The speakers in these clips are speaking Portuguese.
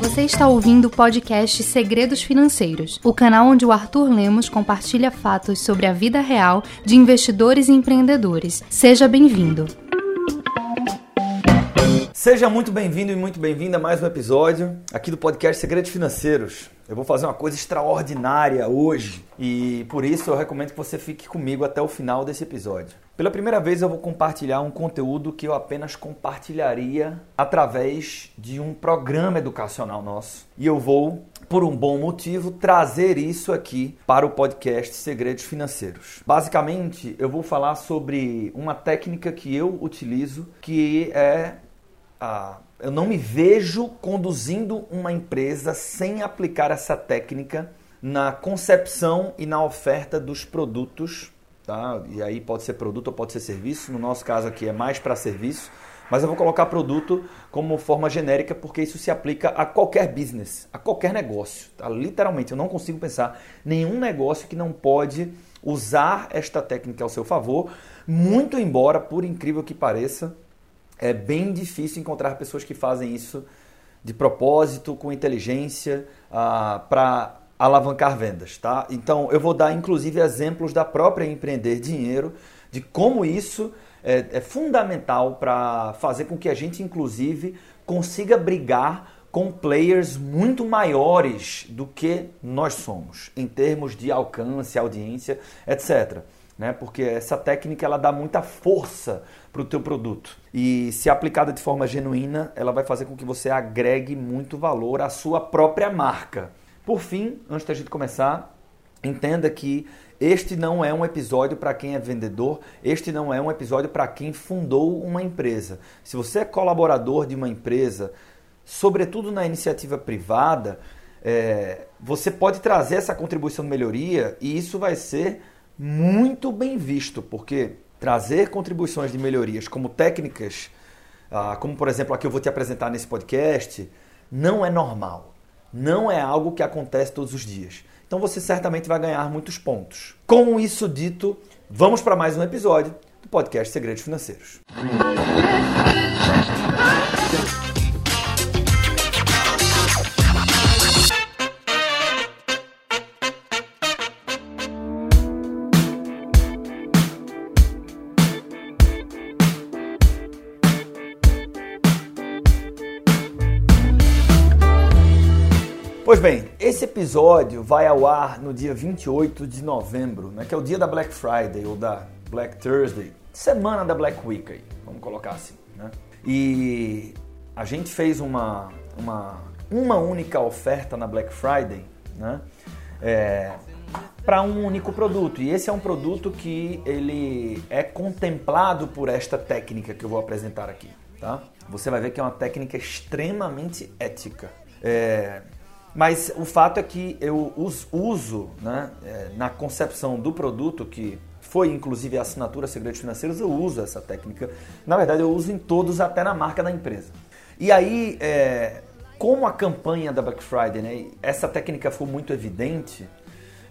Você está ouvindo o podcast Segredos Financeiros, o canal onde o Arthur Lemos compartilha fatos sobre a vida real de investidores e empreendedores. Seja bem-vindo. Seja muito bem-vindo e muito bem-vinda a mais um episódio aqui do podcast Segredos Financeiros. Eu vou fazer uma coisa extraordinária hoje e por isso eu recomendo que você fique comigo até o final desse episódio. Pela primeira vez eu vou compartilhar um conteúdo que eu apenas compartilharia através de um programa educacional nosso. E eu vou, por um bom motivo, trazer isso aqui para o podcast Segredos Financeiros. Basicamente, eu vou falar sobre uma técnica que eu utilizo que é a eu não me vejo conduzindo uma empresa sem aplicar essa técnica na concepção e na oferta dos produtos, tá? E aí pode ser produto ou pode ser serviço. No nosso caso aqui é mais para serviço, mas eu vou colocar produto como forma genérica porque isso se aplica a qualquer business, a qualquer negócio. Tá? Literalmente, eu não consigo pensar nenhum negócio que não pode usar esta técnica ao seu favor, muito embora, por incrível que pareça, é bem difícil encontrar pessoas que fazem isso de propósito, com inteligência, ah, para alavancar vendas, tá? Então eu vou dar inclusive exemplos da própria empreender dinheiro, de como isso é, é fundamental para fazer com que a gente inclusive consiga brigar com players muito maiores do que nós somos, em termos de alcance, audiência, etc né? Porque essa técnica ela dá muita força para o teu produto e se aplicada de forma genuína, ela vai fazer com que você agregue muito valor à sua própria marca. Por fim, antes da gente começar, entenda que este não é um episódio para quem é vendedor, este não é um episódio para quem fundou uma empresa. Se você é colaborador de uma empresa, sobretudo na iniciativa privada, é, você pode trazer essa contribuição de melhoria e isso vai ser muito bem visto, porque trazer contribuições de melhorias como técnicas, ah, como por exemplo a que eu vou te apresentar nesse podcast, não é normal. Não é algo que acontece todos os dias. Então você certamente vai ganhar muitos pontos. Com isso dito, vamos para mais um episódio do podcast Segredos Financeiros. Pois bem, esse episódio vai ao ar no dia 28 de novembro, né, que é o dia da Black Friday ou da Black Thursday, semana da Black Week, aí, vamos colocar assim. Né? E a gente fez uma, uma, uma única oferta na Black Friday né, é, para um único produto. E esse é um produto que ele é contemplado por esta técnica que eu vou apresentar aqui. Tá? Você vai ver que é uma técnica extremamente ética. É, mas o fato é que eu uso né, é, na concepção do produto, que foi inclusive a assinatura Segredos Financeiros, eu uso essa técnica. Na verdade, eu uso em todos, até na marca da empresa. E aí, é, como a campanha da Black Friday, né, essa técnica foi muito evidente,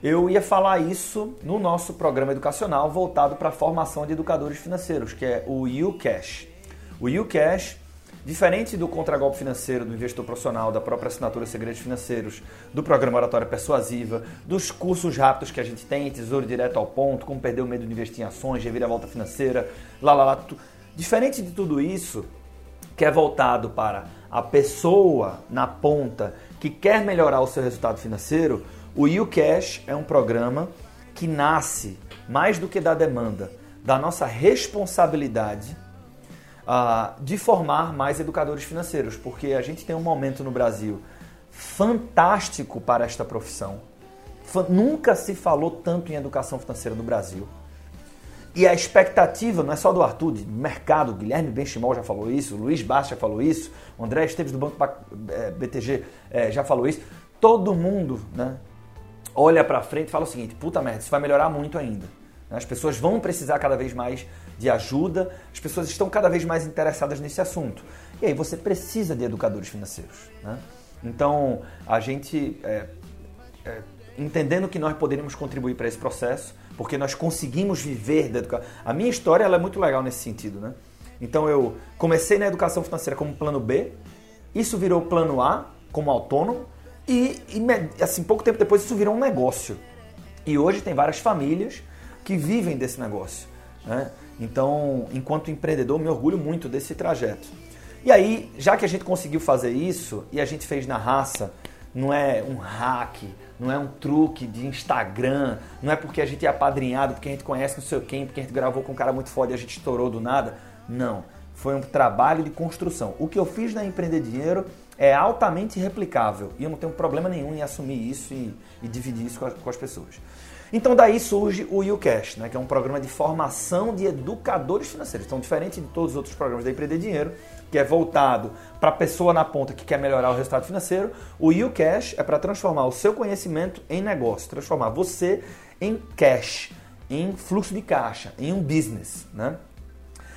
eu ia falar isso no nosso programa educacional voltado para a formação de educadores financeiros, que é o UCash. O UCash Diferente do contragolpe financeiro, do investidor profissional, da própria assinatura Segredos Financeiros, do programa Oratória Persuasiva, dos cursos rápidos que a gente tem, Tesouro Direto ao Ponto, como perder o medo de investir em ações, reviravolta financeira, lá, lá, lá. Diferente de tudo isso, que é voltado para a pessoa na ponta que quer melhorar o seu resultado financeiro, o UCash é um programa que nasce mais do que da demanda, da nossa responsabilidade uh, de formar mais educadores financeiros, porque a gente tem um momento no Brasil fantástico para esta profissão. Nunca se falou tanto em educação financeira no Brasil. E a expectativa não é só do Arthur, do mercado, Guilherme Benchimol já falou isso, Luiz Bastos já falou isso, o André Esteves do Banco BTG é, já falou isso. Todo mundo né, olha para frente e fala o seguinte: puta merda, isso vai melhorar muito ainda. As pessoas vão precisar cada vez mais de ajuda, as pessoas estão cada vez mais interessadas nesse assunto. E aí você precisa de educadores financeiros. Né? Então, a gente, é, é, entendendo que nós poderíamos contribuir para esse processo, porque nós conseguimos viver da educação. A minha história ela é muito legal nesse sentido. Né? Então, eu comecei na educação financeira como plano B, Isso virou plano A, como autônomo, e, e assim, pouco tempo depois isso virou um negócio. E hoje tem várias famílias que vivem desse negócio. Né? Então, enquanto empreendedor, me orgulho muito desse trajeto. E aí, já que a gente conseguiu fazer isso e a gente fez na raça, não é um hack, não é um truque de Instagram, não é porque a gente é apadrinhado, porque a gente conhece não sei quem, porque a gente gravou com um cara muito foda e a gente estourou do nada. Não. Foi um trabalho de construção. O que eu fiz na Empreender Dinheiro é altamente replicável e eu não tenho problema nenhum em assumir isso e, e dividir isso com, com as pessoas. Então daí surge o YouCash, né, que é um programa de formação de educadores financeiros. Então, diferente de todos os outros programas da Empreender Dinheiro, que é voltado para a pessoa na ponta que quer melhorar o resultado financeiro, o YouCash é para transformar o seu conhecimento em negócio, transformar você em cash, em fluxo de caixa, em um business, né?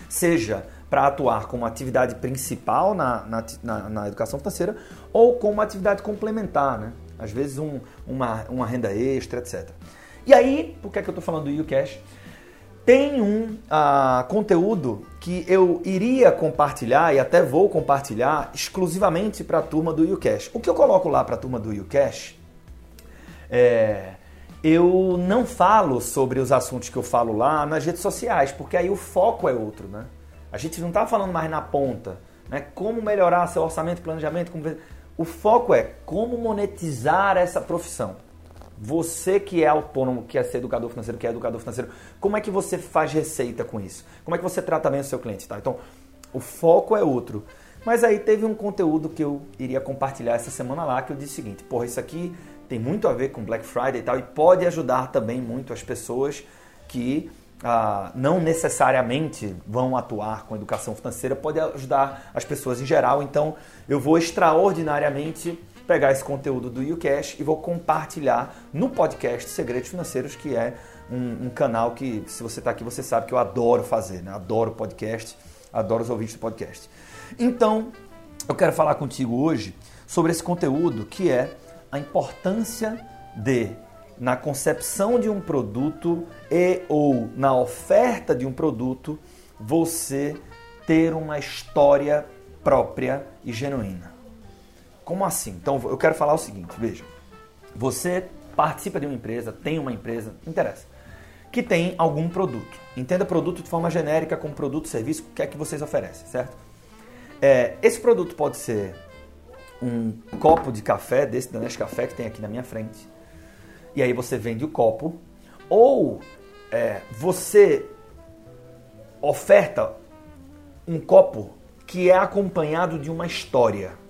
Seja para atuar como atividade principal na, na, na, na, educação financeira ou como atividade complementar, né? Às vezes um, uma, uma renda extra, etc. E aí, por que, é que eu estou falando do YouCash? Tem um uh, conteúdo que eu iria compartilhar e até vou compartilhar exclusivamente para a turma do YouCash. O que eu coloco lá para a turma do YouCash é, eu não falo sobre os assuntos que eu falo lá nas redes sociais, porque aí o foco é outro, né? A gente não está falando mais na ponta, né? Como melhorar seu orçamento, planejamento, como... o foco é como monetizar essa profissão. Você que é autônomo, que é ser educador financeiro, que é educador financeiro, como é que você faz receita com isso? Como é que você trata bem o seu cliente? Tá? Então, o foco é outro. Mas aí teve um conteúdo que eu iria compartilhar essa semana lá, que eu disse o seguinte, porra, isso aqui tem muito a ver com Black Friday e tal, e pode ajudar também muito as pessoas que ah, não necessariamente vão atuar com educação financeira, pode ajudar as pessoas em geral. Então, eu vou extraordinariamente pegar esse conteúdo do YouCash e vou compartilhar no podcast Segredos Financeiros, que é um, um canal que, se você está aqui, você sabe que eu adoro fazer, né? Adoro podcast, adoro os ouvintes do podcast. Então, eu quero falar contigo hoje sobre esse conteúdo que é a importância de, na concepção de um produto e ou na oferta de um produto, você ter uma história própria e genuína. Como assim? Então eu quero falar o seguinte, veja. Você participa de uma empresa, tem uma empresa, interessa, que tem algum produto. Entenda produto de forma genérica como produto, serviço, o que é que vocês oferecem, certo? É, esse produto pode ser um copo de café, desse da Nescafé que tem aqui na minha frente, e aí você vende o copo, ou é, você oferta um copo que é acompanhado de uma história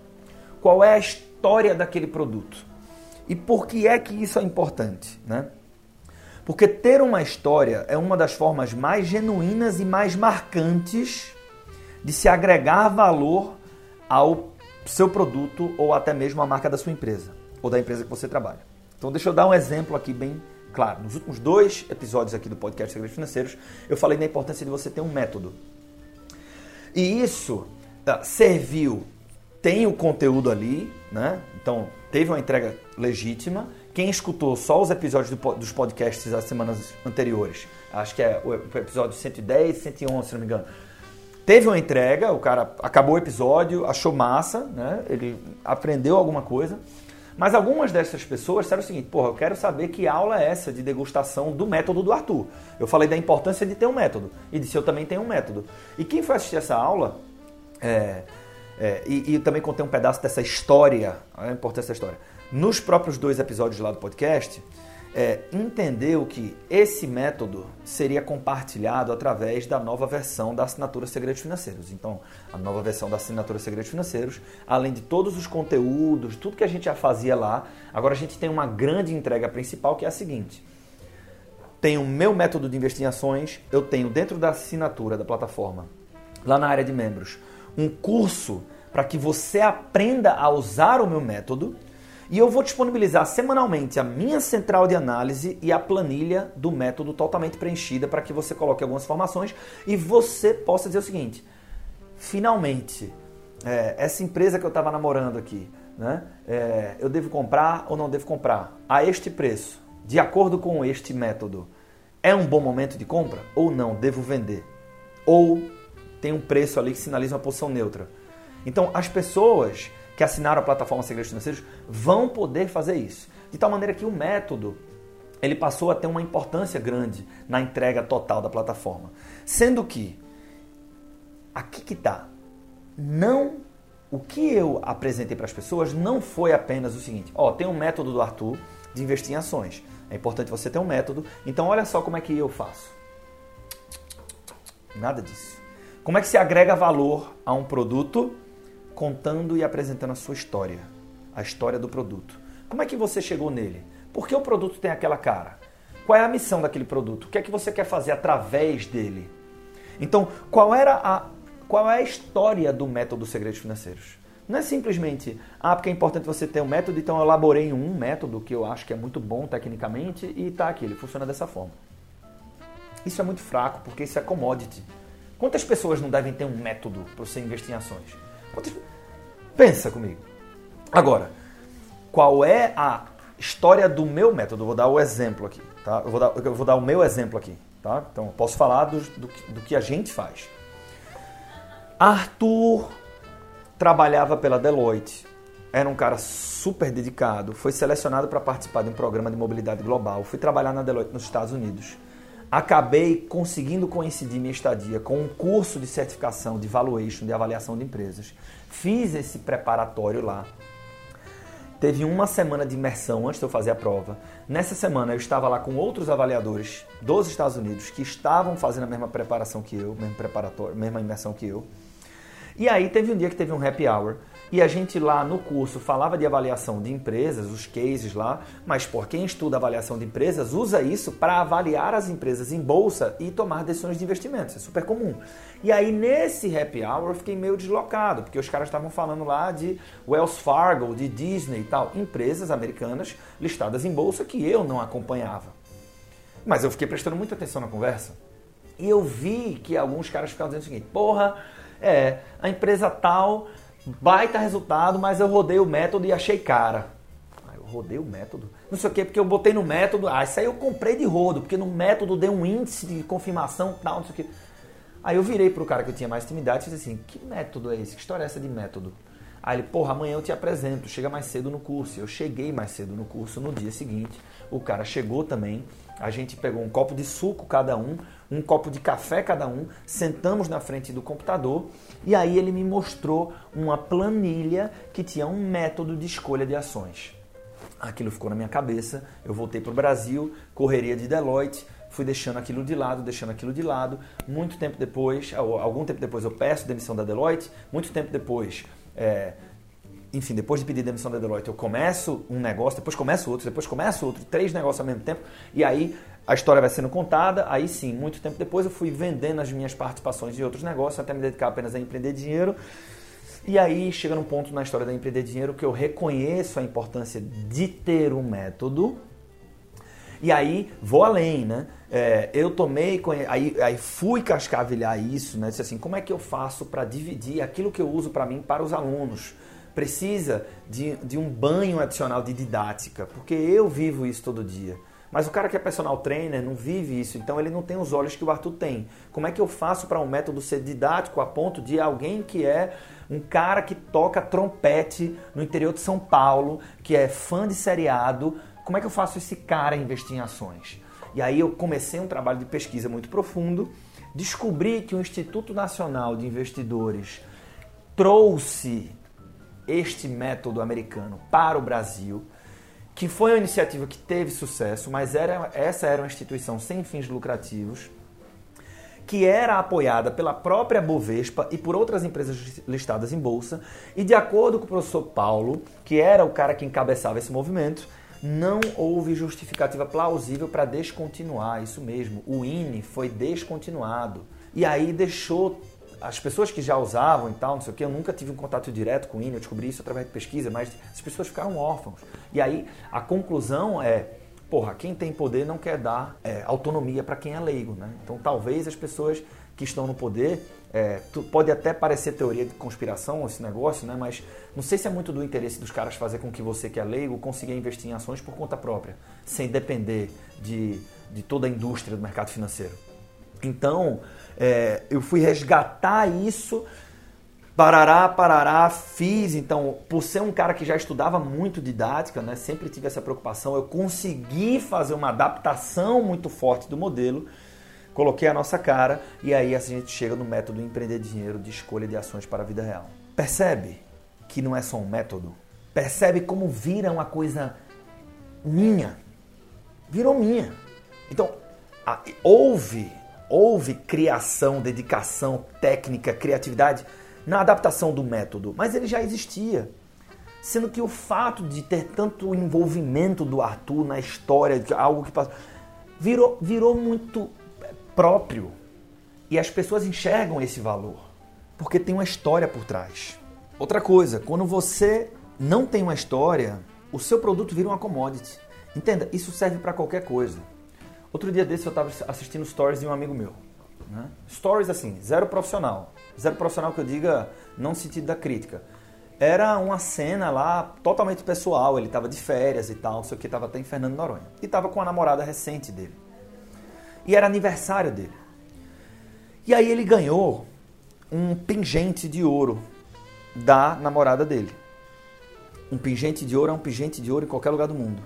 qual é a história daquele produto. E por que é que isso é importante, né? Porque ter uma história é uma das formas mais genuínas e mais marcantes de se agregar valor ao seu produto ou até mesmo à marca da sua empresa ou da empresa que você trabalha. Então deixa eu dar um exemplo aqui bem claro. Nos últimos dois episódios aqui do podcast Segredos Financeiros, eu falei da importância de você ter um método. E isso uh, serviu tem o conteúdo ali, né? Então, teve uma entrega legítima. Quem escutou só os episódios do, dos podcasts das semanas anteriores, acho que é o episódio 110 e 111, se não me engano, teve uma entrega, o cara acabou o episódio, achou massa, né? Ele aprendeu alguma coisa. Mas algumas dessas pessoas disseram o seguinte: porra, eu quero saber que aula é essa de degustação do método do Arthur. Eu falei da importância de ter um método e disse eu também tenho um método. E quem foi assistir essa aula é, é, e, e, também contei um pedaço dessa história, a importância dessa história. Nos próprios dois episódios lá do podcast, é, entendeu que esse método seria compartilhado através da nova versão da assinatura Segredos Financeiros. Então, a nova versão da assinatura Segredos Financeiros, além de todos os conteúdos, tudo que a gente já fazia lá, agora a gente tem uma grande entrega principal que é a seguinte. Tenho o meu método de investir em ações, eu tenho dentro da assinatura da plataforma, lá na área de membros, um curso para que você aprenda a usar o meu método. E eu vou disponibilizar semanalmente a minha central de análise e a planilha do método totalmente preenchida para que você coloque algumas informações e você possa dizer o seguinte: finalmente, é, essa empresa que eu estava namorando aqui, né, é, eu devo comprar ou não devo comprar a este preço, de acordo com este método, é um bom momento de compra ou não? Devo vender? Ou tem um preço ali que sinaliza uma posição neutra. Então, as pessoas que assinaram a plataforma Segredos Financeiros vão poder fazer isso. De tal maneira que o método ele passou a ter uma importância grande na entrega total da plataforma. Sendo que, aqui que está, não o que eu apresentei para as pessoas não foi apenas o seguinte: ó, tem um método do Arthur de investir em ações. É importante você ter um método. Então, olha só como é que eu faço. Nada disso. Como é que se agrega valor a um produto contando e apresentando a sua história, a história do produto? Como é que você chegou nele? Por que o produto tem aquela cara? Qual é a missão daquele produto? O que é que você quer fazer através dele? Então, qual era a qual é a história do método Segredos Financeiros? Não é simplesmente, ah, porque é importante você ter um método, então eu elaborei um método que eu acho que é muito bom tecnicamente e está aqui, ele funciona dessa forma. Isso é muito fraco, porque isso é commodity. Quantas pessoas não devem ter um método para você investir em ações? Quantas... Pensa comigo. Agora, qual é a história do meu método? Eu vou dar o exemplo aqui, tá? Eu vou dar, eu vou dar o meu exemplo aqui, tá? Então, posso falar do, do, do que a gente faz. Arthur trabalhava pela Deloitte, era um cara super dedicado, foi selecionado para participar de um programa de mobilidade global. Fui trabalhar na Deloitte nos Estados Unidos. Acabei conseguindo coincidir minha estadia com um curso de certificação de valuation, de avaliação de empresas. Fiz esse preparatório lá. Teve uma semana de imersão antes de eu fazer a prova. Nessa semana eu estava lá com outros avaliadores dos Estados Unidos que estavam fazendo a mesma preparação que eu, mesmo preparatório, mesma imersão que eu. E aí teve um dia que teve um happy hour e a gente lá no curso falava de avaliação de empresas, os cases lá, mas por quem estuda avaliação de empresas usa isso para avaliar as empresas em bolsa e tomar decisões de investimentos, é super comum. E aí nesse happy hour eu fiquei meio deslocado, porque os caras estavam falando lá de Wells Fargo, de Disney e tal, empresas americanas listadas em bolsa que eu não acompanhava. Mas eu fiquei prestando muita atenção na conversa. E eu vi que alguns caras ficavam dizendo o seguinte: porra, é, a empresa tal, baita resultado, mas eu rodei o método e achei cara. Ah, eu rodei o método? Não sei o quê, porque eu botei no método. Ah, isso aí eu comprei de rodo, porque no método deu um índice de confirmação tal, não sei o quê. Aí eu virei pro cara que eu tinha mais intimidade e disse assim: que método é esse? Que história é essa de método? Aí ele, porra, amanhã eu te apresento, chega mais cedo no curso. Eu cheguei mais cedo no curso no dia seguinte. O cara chegou também. A gente pegou um copo de suco cada um, um copo de café cada um, sentamos na frente do computador e aí ele me mostrou uma planilha que tinha um método de escolha de ações. Aquilo ficou na minha cabeça, eu voltei para o Brasil, correria de Deloitte, fui deixando aquilo de lado, deixando aquilo de lado. Muito tempo depois, algum tempo depois eu peço demissão da Deloitte, muito tempo depois é, enfim, depois de pedir demissão da Deloitte, eu começo um negócio, depois começo outro, depois começo outro, três negócios ao mesmo tempo, e aí a história vai sendo contada, aí sim, muito tempo depois eu fui vendendo as minhas participações de outros negócios, até me dedicar apenas a empreender dinheiro. E aí chega num ponto na história da empreender dinheiro que eu reconheço a importância de ter um método. E aí vou além, né? É, eu tomei, aí, aí fui cascavilhar isso, né? Disse assim, como é que eu faço para dividir aquilo que eu uso para mim para os alunos? precisa de, de um banho adicional de didática, porque eu vivo isso todo dia. Mas o cara que é personal trainer não vive isso, então ele não tem os olhos que o Arthur tem. Como é que eu faço para um método ser didático a ponto de alguém que é um cara que toca trompete no interior de São Paulo, que é fã de seriado, como é que eu faço esse cara investir em ações? E aí eu comecei um trabalho de pesquisa muito profundo, descobri que o Instituto Nacional de Investidores trouxe este método americano para o Brasil, que foi uma iniciativa que teve sucesso, mas era, essa era uma instituição sem fins lucrativos, que era apoiada pela própria Bovespa e por outras empresas listadas em bolsa, e de acordo com o professor Paulo, que era o cara que encabeçava esse movimento, não houve justificativa plausível para descontinuar, isso mesmo, o INE foi descontinuado. E aí deixou as pessoas que já usavam e tal, não sei o que, eu nunca tive um contato direto com o INE, eu descobri isso através de pesquisa, mas as pessoas ficaram órfãos. E aí a conclusão é, porra, quem tem poder não quer dar é, autonomia para quem é leigo, né? Então talvez as pessoas que estão no poder, é, pode até parecer teoria de conspiração esse negócio, né? Mas não sei se é muito do interesse dos caras fazer com que você que é leigo consiga investir em ações por conta própria, sem depender de, de toda a indústria do mercado financeiro. Então, é, eu fui resgatar isso Parará, parará, fiz. Então, por ser um cara que já estudava muito didática, né, sempre tive essa preocupação, eu consegui fazer uma adaptação muito forte do modelo, coloquei a nossa cara e aí a gente chega no método empreender dinheiro de escolha de ações para a vida real. Percebe que não é só um método? Percebe como vira uma coisa minha? Virou minha. Então, houve, houve criação, dedicação, técnica, criatividade na adaptação do método, mas ele já existia. Sendo que o fato de ter tanto envolvimento do Arthur na história, algo que passou, virou, virou muito próprio. E as pessoas enxergam esse valor, porque tem uma história por trás. Outra coisa, quando você não tem uma história, o seu produto vira uma commodity. Entenda, isso serve para qualquer coisa. Outro dia desse eu estava assistindo stories de um amigo meu. Né? Stories assim, zero profissional. Zero profissional que eu diga, não no sentido da crítica. Era uma cena lá totalmente pessoal, ele estava de férias e tal, sei o que, estava até em Fernando Noronha. E estava com a namorada recente dele. E era aniversário dele. E aí ele ganhou um pingente de ouro da namorada dele. Um pingente de ouro é um pingente de ouro em qualquer lugar do mundo.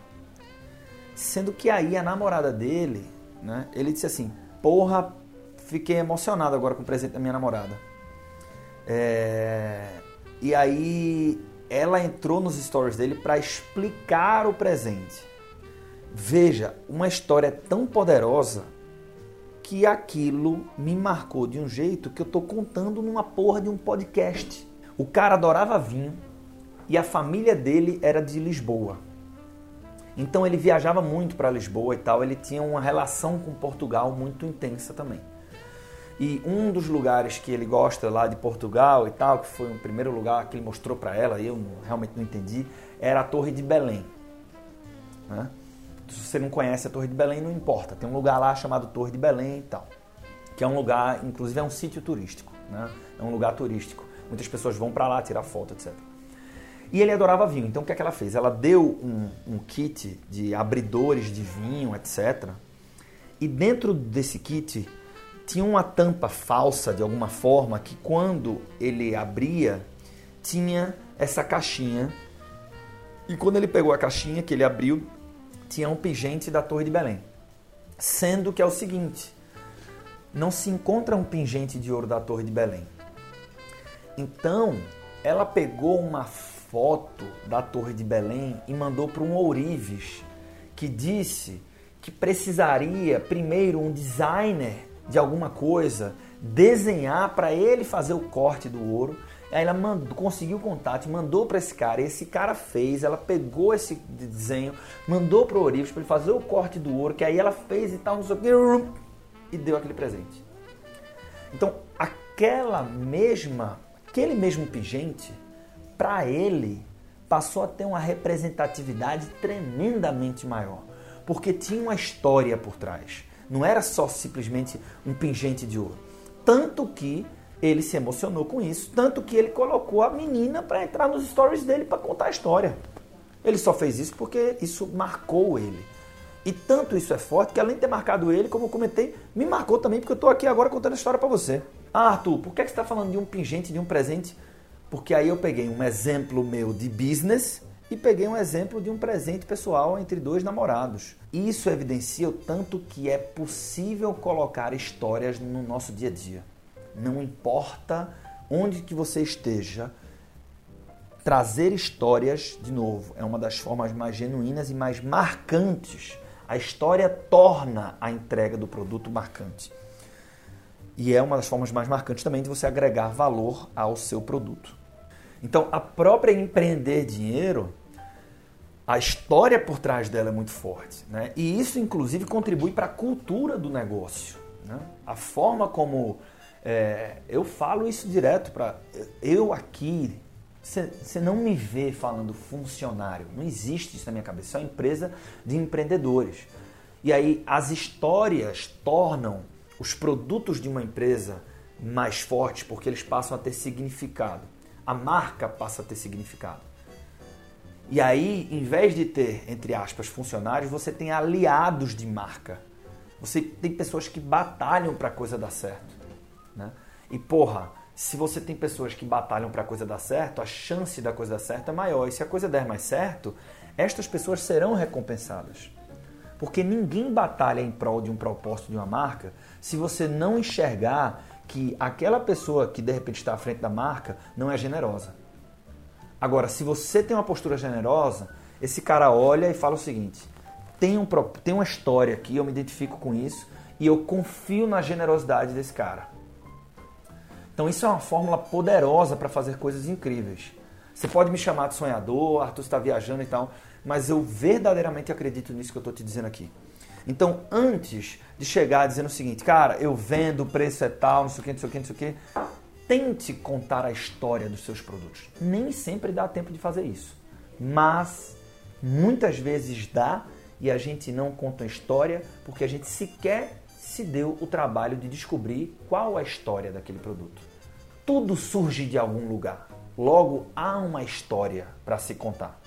Sendo que aí a namorada dele, né, ele disse assim: Porra, fiquei emocionado agora com o presente da minha namorada. É... E aí ela entrou nos stories dele para explicar o presente. Veja, uma história tão poderosa que aquilo me marcou de um jeito que eu tô contando numa porra de um podcast. O cara adorava vinho e a família dele era de Lisboa. Então ele viajava muito para Lisboa e tal, ele tinha uma relação com Portugal muito intensa também. E um dos lugares que ele gosta lá de Portugal e tal, que foi o primeiro lugar que ele mostrou para ela, eu realmente não entendi, era a Torre de Belém. Né? Se você não conhece a Torre de Belém, não importa. Tem um lugar lá chamado Torre de Belém e tal. Que é um lugar, inclusive é um sítio turístico. Né? É um lugar turístico. Muitas pessoas vão para lá tirar foto, etc. E ele adorava vinho. Então o que, é que ela fez? Ela deu um, um kit de abridores de vinho, etc. E dentro desse kit tinha uma tampa falsa de alguma forma que quando ele abria tinha essa caixinha. E quando ele pegou a caixinha que ele abriu, um pingente da Torre de Belém. Sendo que é o seguinte, não se encontra um pingente de ouro da Torre de Belém. Então, ela pegou uma foto da Torre de Belém e mandou para um ourives que disse que precisaria primeiro um designer de alguma coisa desenhar para ele fazer o corte do ouro. Aí ela mandou, conseguiu o contato, mandou para esse cara. Esse cara fez, ela pegou esse desenho, mandou para o Orives para ele fazer o corte do ouro, que aí ela fez e tal, não sei o que, e deu aquele presente. Então, aquela mesma, aquele mesmo pingente, para ele, passou a ter uma representatividade tremendamente maior, porque tinha uma história por trás. Não era só simplesmente um pingente de ouro. Tanto que ele se emocionou com isso, tanto que ele colocou a menina para entrar nos stories dele para contar a história. Ele só fez isso porque isso marcou ele. E tanto isso é forte que além de ter marcado ele, como eu comentei, me marcou também porque eu estou aqui agora contando a história para você. Ah, Arthur, por que, é que você está falando de um pingente, de um presente? Porque aí eu peguei um exemplo meu de business e peguei um exemplo de um presente pessoal entre dois namorados. Isso evidencia o tanto que é possível colocar histórias no nosso dia a dia. Não importa onde que você esteja, trazer histórias, de novo, é uma das formas mais genuínas e mais marcantes. A história torna a entrega do produto marcante. E é uma das formas mais marcantes também de você agregar valor ao seu produto. Então, a própria empreender dinheiro a história por trás dela é muito forte. Né? E isso, inclusive, contribui para a cultura do negócio. Né? A forma como. É, eu falo isso direto para. Eu aqui. Você não me vê falando funcionário. Não existe isso na minha cabeça. É uma empresa de empreendedores. E aí as histórias tornam os produtos de uma empresa mais fortes porque eles passam a ter significado. A marca passa a ter significado. E aí, em vez de ter, entre aspas, funcionários, você tem aliados de marca. Você tem pessoas que batalham para a coisa dar certo. Né? E porra, se você tem pessoas que batalham para a coisa dar certo, a chance da coisa dar certo é maior. E se a coisa der mais certo, estas pessoas serão recompensadas. Porque ninguém batalha em prol de um propósito de uma marca se você não enxergar que aquela pessoa que de repente está à frente da marca não é generosa. Agora, se você tem uma postura generosa, esse cara olha e fala o seguinte: tem, um, tem uma história aqui, eu me identifico com isso e eu confio na generosidade desse cara. Então, isso é uma fórmula poderosa para fazer coisas incríveis. Você pode me chamar de sonhador, Arthur está viajando e tal, mas eu verdadeiramente acredito nisso que eu estou te dizendo aqui. Então, antes de chegar dizendo o seguinte, cara, eu vendo, o preço é tal, não sei o que, não sei o que, não sei o que, tente contar a história dos seus produtos. Nem sempre dá tempo de fazer isso, mas muitas vezes dá e a gente não conta a história porque a gente sequer se deu o trabalho de descobrir qual a história daquele produto. Tudo surge de algum lugar. Logo, há uma história para se contar.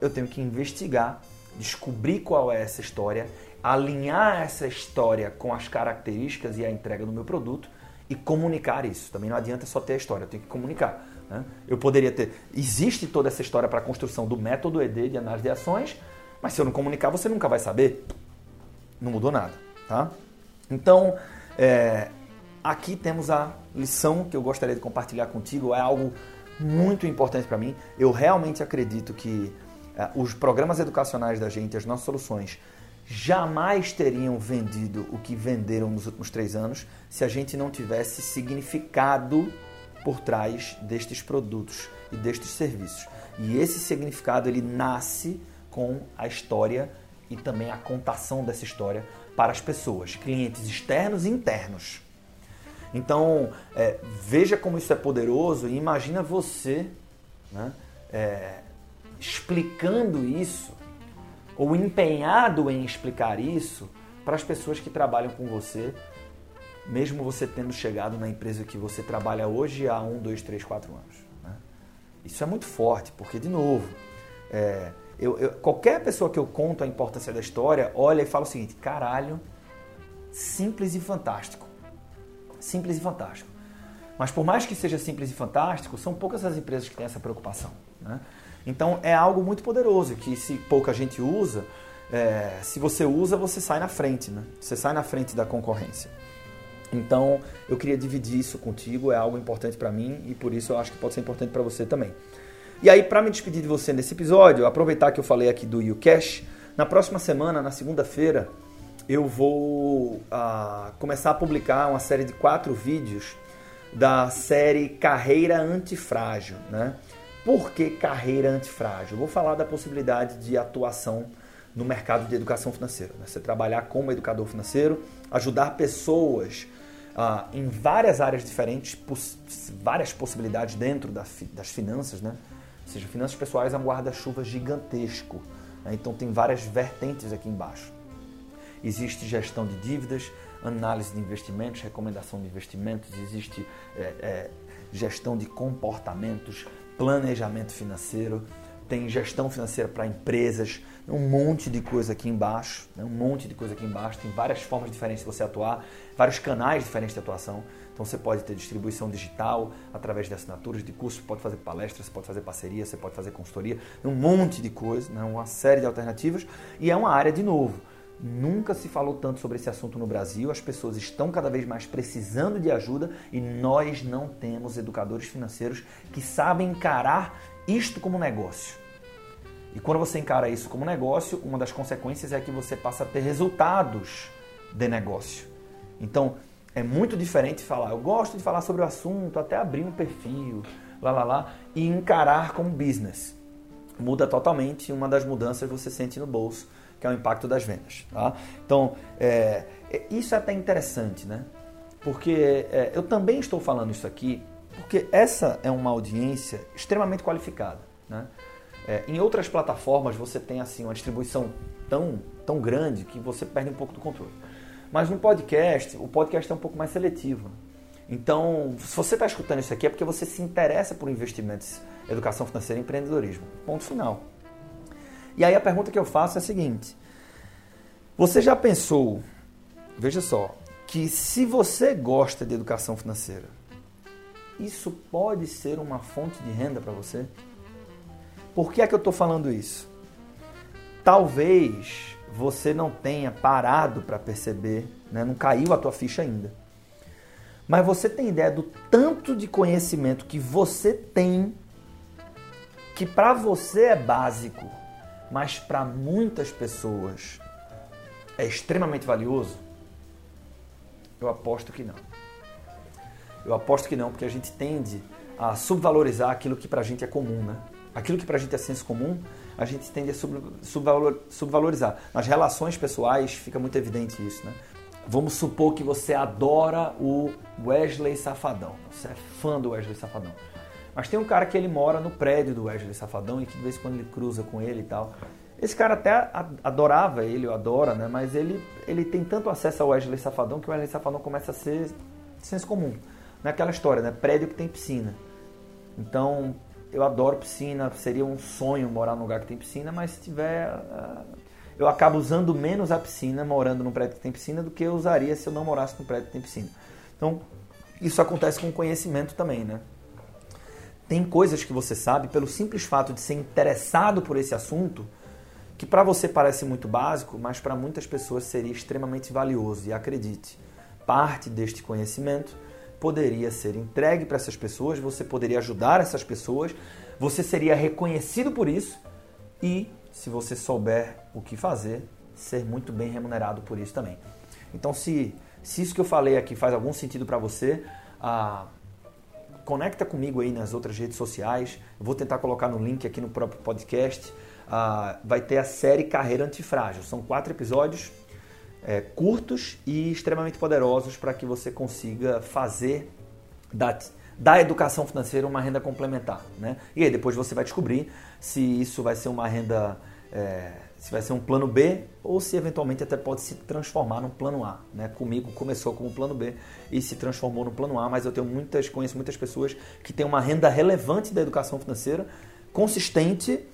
Eu tenho que investigar, descobrir qual é essa história, alinhar essa história com as características e a entrega do meu produto e comunicar isso. Também não adianta só ter a história, eu tenho que comunicar. Né? Eu poderia ter. Existe toda essa história para a construção do método ED de análise de ações, mas se eu não comunicar, você nunca vai saber. Não mudou nada. Tá? Então, é, aqui temos a lição que eu gostaria de compartilhar contigo. É algo muito importante para mim. Eu realmente acredito que uh, os programas educacionais da gente, as nossas soluções, jamais teriam vendido o que venderam nos últimos três anos se a gente não tivesse significado por trás destes produtos e destes serviços. E esse significado ele nasce com a história e também a contação dessa história para as pessoas, clientes externos e internos. Então, é, veja como isso é poderoso e imagina você né, é, explicando isso ou empenhado em explicar isso para as pessoas que trabalham com você, mesmo você tendo chegado na empresa que você trabalha hoje há um, dois, três, quatro anos. Né? Isso é muito forte, porque, de novo, é, eu, eu, qualquer pessoa que eu conto a importância da história olha e fala o seguinte: caralho, simples e fantástico simples e fantástico. Mas por mais que seja simples e fantástico, são poucas as empresas que têm essa preocupação. Né? Então é algo muito poderoso que se pouca gente usa, é, se você usa, você sai na frente, né? Você sai na frente da concorrência. Então eu queria dividir isso contigo, é algo importante para mim e por isso eu acho que pode ser importante para você também. E aí, para me despedir de você nesse episódio, aproveitar que eu falei aqui do YouCash, na próxima semana, na segunda-feira, eu vou uh, começar a publicar uma série de quatro vídeos da série Carreira Antifrágil. Né? Por que carreira antifrágil? Vou falar da possibilidade de atuação no mercado de educação financeira. Né? Você trabalhar como educador financeiro, ajudar pessoas uh, em várias áreas diferentes, poss várias possibilidades dentro da fi das finanças, né? Ou seja, finanças pessoais é um guarda-chuva gigantesco. Né? Então tem várias vertentes aqui embaixo. Existe gestão de dívidas, análise de investimentos, recomendação de investimentos, existe é, é, gestão de comportamentos, planejamento financeiro, tem gestão financeira para empresas, um monte de coisa aqui embaixo, né? um monte de coisa aqui embaixo, tem várias formas diferentes de você atuar, vários canais diferentes de atuação. Então você pode ter distribuição digital através de assinaturas de cursos, pode fazer palestras, você pode fazer parceria, você pode fazer consultoria, um monte de coisa, né? uma série de alternativas e é uma área de novo Nunca se falou tanto sobre esse assunto no Brasil, as pessoas estão cada vez mais precisando de ajuda e nós não temos educadores financeiros que sabem encarar isto como negócio. E quando você encara isso como negócio, uma das consequências é que você passa a ter resultados de negócio. Então, é muito diferente falar, eu gosto de falar sobre o assunto, até abrir um perfil, lá lá lá, e encarar como business. Muda totalmente, uma das mudanças você sente no bolso que é o impacto das vendas. Tá? Então, é, é, isso é até interessante, né? Porque é, eu também estou falando isso aqui porque essa é uma audiência extremamente qualificada. Né? É, em outras plataformas você tem assim uma distribuição tão, tão grande que você perde um pouco do controle. Mas no podcast, o podcast é um pouco mais seletivo. Então, se você está escutando isso aqui é porque você se interessa por investimentos, educação financeira e empreendedorismo. Ponto final. E aí a pergunta que eu faço é a seguinte: você já pensou, veja só, que se você gosta de educação financeira isso pode ser uma fonte de renda para você? Por que é que eu estou falando isso? Talvez você não tenha parado para perceber, né? não caiu a tua ficha ainda. Mas você tem ideia do tanto de conhecimento que você tem que para você é básico, mas para muitas pessoas é extremamente valioso? Eu aposto que não. Eu aposto que não, porque a gente tende a subvalorizar aquilo que pra gente é comum, né? Aquilo que pra gente é senso comum, a gente tende a subvalor, subvalorizar. Nas relações pessoais fica muito evidente isso, né? Vamos supor que você adora o Wesley Safadão. Você é fã do Wesley Safadão. Mas tem um cara que ele mora no prédio do Wesley Safadão e que de vez em quando ele cruza com ele e tal. Esse cara até adorava ele, ou adora, né? Mas ele, ele tem tanto acesso ao Wesley Safadão que o Wesley Safadão começa a ser senso comum. Naquela história, né? Prédio que tem piscina. Então, eu adoro piscina, seria um sonho morar num lugar que tem piscina, mas se tiver. Ah, eu acabo usando menos a piscina morando num prédio que tem piscina do que eu usaria se eu não morasse num prédio que tem piscina. Então, isso acontece com conhecimento também, né? Tem coisas que você sabe pelo simples fato de ser interessado por esse assunto, que para você parece muito básico, mas para muitas pessoas seria extremamente valioso. E acredite, parte deste conhecimento poderia ser entregue para essas pessoas, você poderia ajudar essas pessoas, você seria reconhecido por isso e, se você souber o que fazer, ser muito bem remunerado por isso também. Então, se, se isso que eu falei aqui faz algum sentido para você, ah, conecta comigo aí nas outras redes sociais. Eu vou tentar colocar no link aqui no próprio podcast. Ah, vai ter a série Carreira Antifrágil. São quatro episódios é, curtos e extremamente poderosos para que você consiga fazer da, da educação financeira uma renda complementar. Né? E aí depois você vai descobrir se isso vai ser uma renda, é, se vai ser um plano B ou se eventualmente até pode se transformar num plano A. Né? Comigo começou como plano B e se transformou no plano A, mas eu tenho muitas, conheço muitas pessoas que têm uma renda relevante da educação financeira, consistente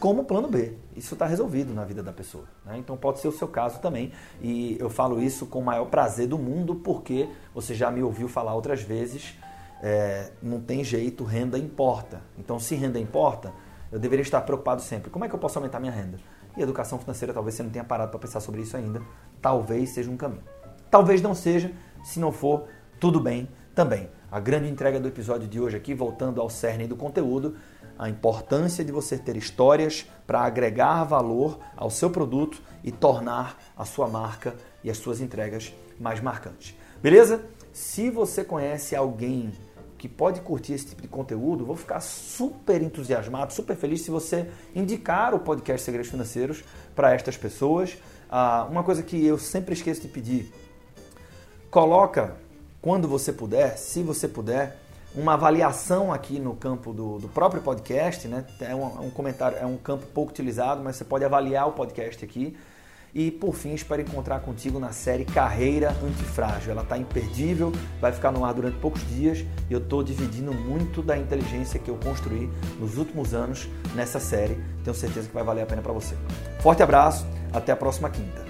como plano B. Isso está resolvido na vida da pessoa. Né? Então pode ser o seu caso também. E eu falo isso com o maior prazer do mundo, porque você já me ouviu falar outras vezes. É, não tem jeito, renda importa. Então, se renda importa, eu deveria estar preocupado sempre. Como é que eu posso aumentar minha renda? E educação financeira, talvez você não tenha parado para pensar sobre isso ainda. Talvez seja um caminho. Talvez não seja. Se não for, tudo bem também. A grande entrega do episódio de hoje aqui, voltando ao cerne do conteúdo, a importância de você ter histórias para agregar valor ao seu produto e tornar a sua marca e as suas entregas mais marcantes. Beleza? Se você conhece alguém que pode curtir esse tipo de conteúdo, vou ficar super entusiasmado, super feliz se você indicar o podcast Segredos Financeiros para estas pessoas. Ah, uma coisa que eu sempre esqueço de pedir, coloca quando você puder, se você puder, uma avaliação aqui no campo do, do próprio podcast, né? É um, é um, comentário, é um campo pouco utilizado, mas você pode avaliar o podcast aqui. E por fim, espero encontrar contigo na série Carreira Antifrágil. Ela está imperdível, vai ficar no ar durante poucos dias e eu estou dividindo muito da inteligência que eu construí nos últimos anos nessa série. Tenho certeza que vai valer a pena para você. Forte abraço, até a próxima quinta.